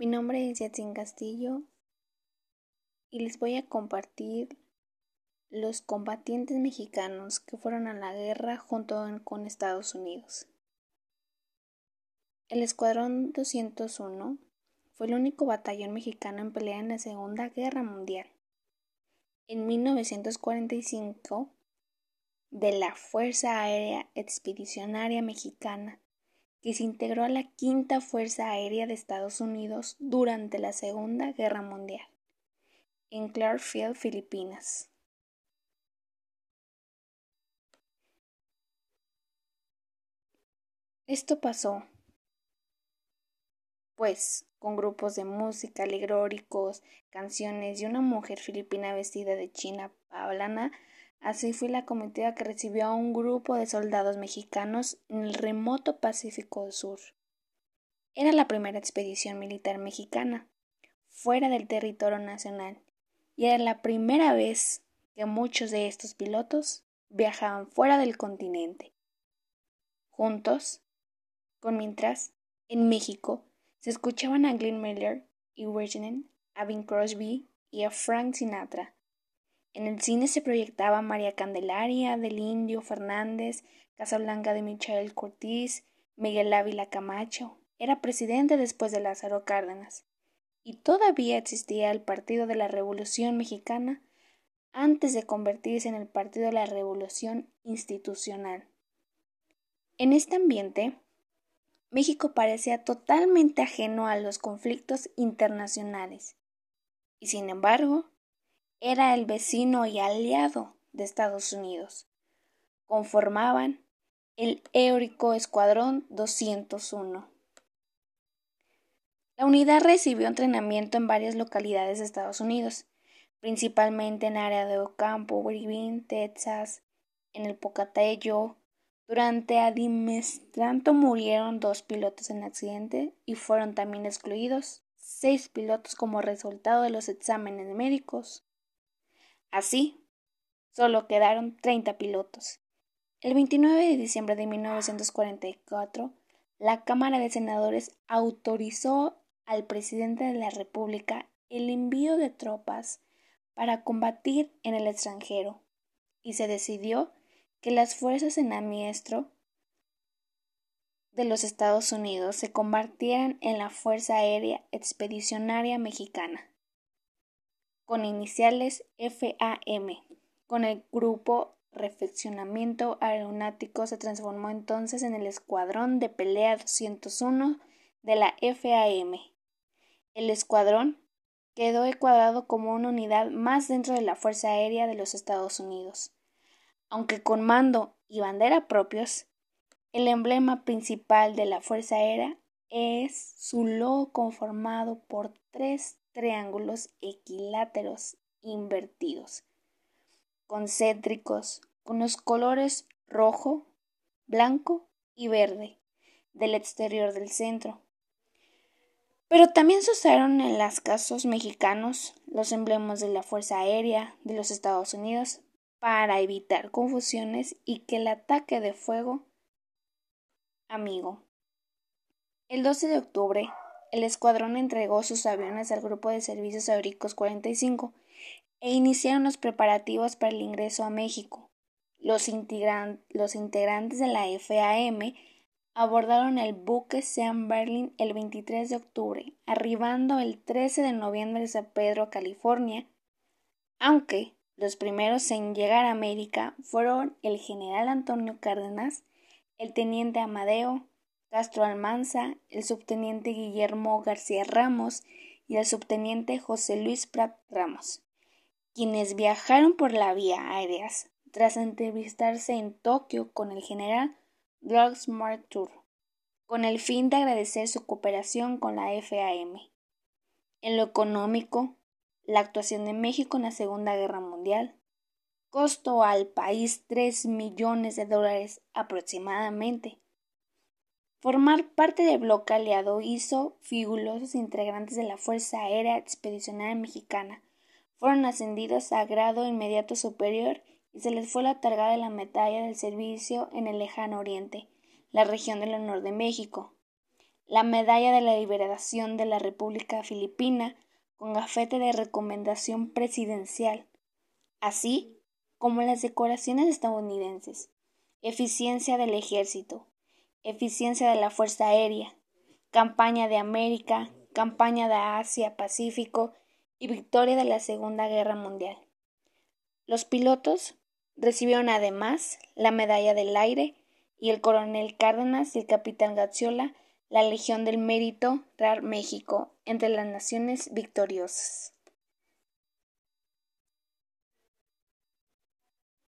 Mi nombre es Yatzin Castillo y les voy a compartir los combatientes mexicanos que fueron a la guerra junto con Estados Unidos. El Escuadrón 201 fue el único batallón mexicano en pelear en la Segunda Guerra Mundial. En 1945, de la Fuerza Aérea Expedicionaria Mexicana, que se integró a la Quinta Fuerza Aérea de Estados Unidos durante la Segunda Guerra Mundial, en Clarkfield, Filipinas. Esto pasó pues, con grupos de música, alegóricos, canciones y una mujer filipina vestida de china pablana, así fue la comitiva que recibió a un grupo de soldados mexicanos en el remoto Pacífico Sur. Era la primera expedición militar mexicana fuera del territorio nacional y era la primera vez que muchos de estos pilotos viajaban fuera del continente. Juntos, con mientras, en México, se escuchaban a Glenn Miller y Virginia, a Bing Crosby y a Frank Sinatra. En el cine se proyectaba María Candelaria del Indio Fernández, Casablanca de Michael Curtis, Miguel Ávila Camacho. Era presidente después de Lázaro Cárdenas. Y todavía existía el Partido de la Revolución Mexicana antes de convertirse en el Partido de la Revolución Institucional. En este ambiente, México parecía totalmente ajeno a los conflictos internacionales, y sin embargo, era el vecino y aliado de Estados Unidos. Conformaban el Eórico Escuadrón 201. La unidad recibió entrenamiento en varias localidades de Estados Unidos, principalmente en área de Ocampo, Irving, Texas, en el Pocatello, durante Adimestranto murieron dos pilotos en accidente y fueron también excluidos seis pilotos como resultado de los exámenes médicos. Así, solo quedaron 30 pilotos. El 29 de diciembre de 1944, la Cámara de Senadores autorizó al presidente de la República el envío de tropas para combatir en el extranjero y se decidió que las fuerzas en amiestro de los Estados Unidos se convirtieran en la Fuerza Aérea Expedicionaria Mexicana, con iniciales FAM. Con el grupo Refeccionamiento Aeronáutico se transformó entonces en el Escuadrón de Pelea 201 de la FAM. El escuadrón quedó encuadrado como una unidad más dentro de la Fuerza Aérea de los Estados Unidos aunque con mando y bandera propios, el emblema principal de la Fuerza Aérea es su logo conformado por tres triángulos equiláteros invertidos, concéntricos, con los colores rojo, blanco y verde del exterior del centro. Pero también se usaron en las casos mexicanos los emblemas de la Fuerza Aérea de los Estados Unidos para evitar confusiones y que el ataque de fuego amigo. El 12 de octubre, el escuadrón entregó sus aviones al Grupo de Servicios Aéricos 45 e iniciaron los preparativos para el ingreso a México. Los, los integrantes de la FAM abordaron el buque Sean Berlin el 23 de octubre, arribando el 13 de noviembre a San Pedro, California, aunque los primeros en llegar a América fueron el general Antonio Cárdenas, el teniente Amadeo Castro Almanza, el subteniente Guillermo García Ramos y el subteniente José Luis Prat Ramos, quienes viajaron por la vía aérea tras entrevistarse en Tokio con el general Douglas MacArthur, con el fin de agradecer su cooperación con la FAM. En lo económico, la actuación de México en la Segunda Guerra Mundial costó al país tres millones de dólares aproximadamente. Formar parte del bloque aliado hizo figulosos integrantes de la Fuerza Aérea Expedicionaria Mexicana. Fueron ascendidos a grado inmediato superior y se les fue la otorgada la medalla del servicio en el lejano oriente, la región del honor de México. la Medalla de la Liberación de la República Filipina con gafete de recomendación presidencial, así como las decoraciones estadounidenses, eficiencia del ejército, eficiencia de la Fuerza Aérea, campaña de América, campaña de Asia-Pacífico y victoria de la Segunda Guerra Mundial. Los pilotos recibieron además la Medalla del Aire y el coronel Cárdenas y el capitán Gazziola la Legión del Mérito RAR México entre las naciones victoriosas.